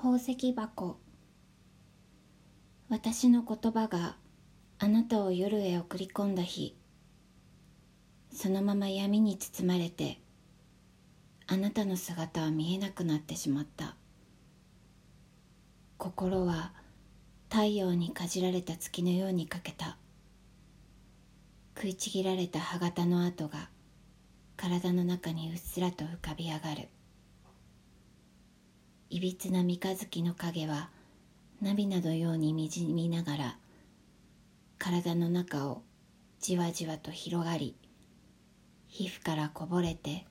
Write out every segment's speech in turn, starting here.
宝石箱。私の言葉があなたを夜へ送り込んだ日そのまま闇に包まれてあなたの姿は見えなくなってしまった。心は太陽にかじられた月のようにかけた。食いちぎられた歯型の跡が体の中にうっすらと浮かび上がる。いびつな三日月の影は涙のようににじみながら体の中をじわじわと広がり皮膚からこぼれて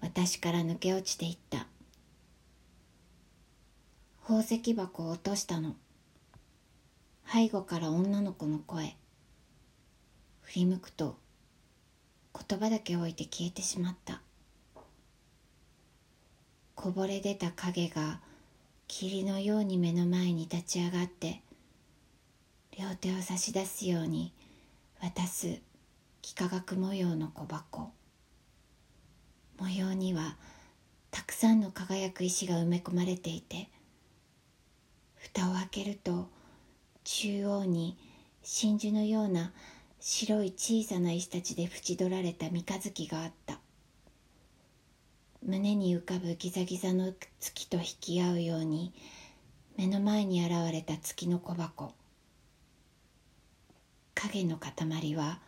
私から抜け落ちていった。宝石箱を落としたの。背後から女の子の声振り向くと言葉だけ置いて消えてしまった。こぼれ出た影が霧のように目の前に立ち上がって両手を差し出すように渡す幾何学模様の小箱。模様にはたくさんの輝く石が埋め込まれていて蓋を開けると中央に真珠のような白い小さな石たちで縁取られた三日月があった。胸に浮かぶギザギザの月と引き合うように目の前に現れた月の小箱。影の塊は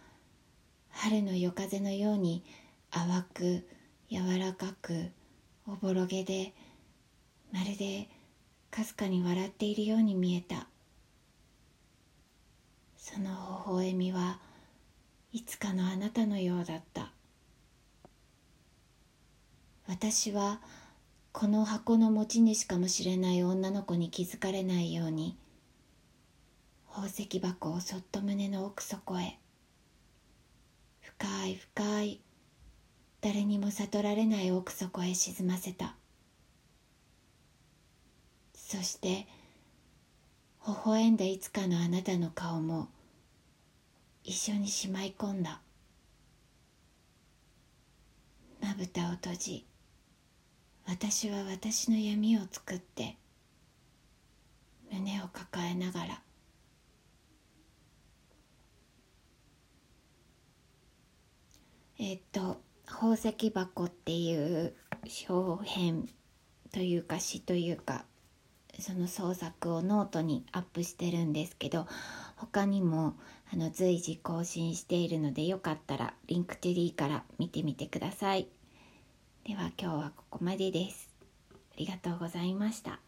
春の夜風のように淡く柔らかくおぼろげでまるでかすかに笑っているように見えた。その微笑みはいつかのあなたのようだった。私はこの箱の持ち主かもしれない女の子に気づかれないように宝石箱をそっと胸の奥底へ。深い深い誰にも悟られない奥底へ沈ませた。そして微笑んだいつかのあなたの顔も一緒にしまい込んだ。まぶたを閉じ私は私の闇を作って胸を抱えながらえっと「宝石箱」っていう小編というか詩というかその創作をノートにアップしてるんですけど他にもあの随時更新しているのでよかったらリンクツリーから見てみてください。では今日はここまでです。ありがとうございました。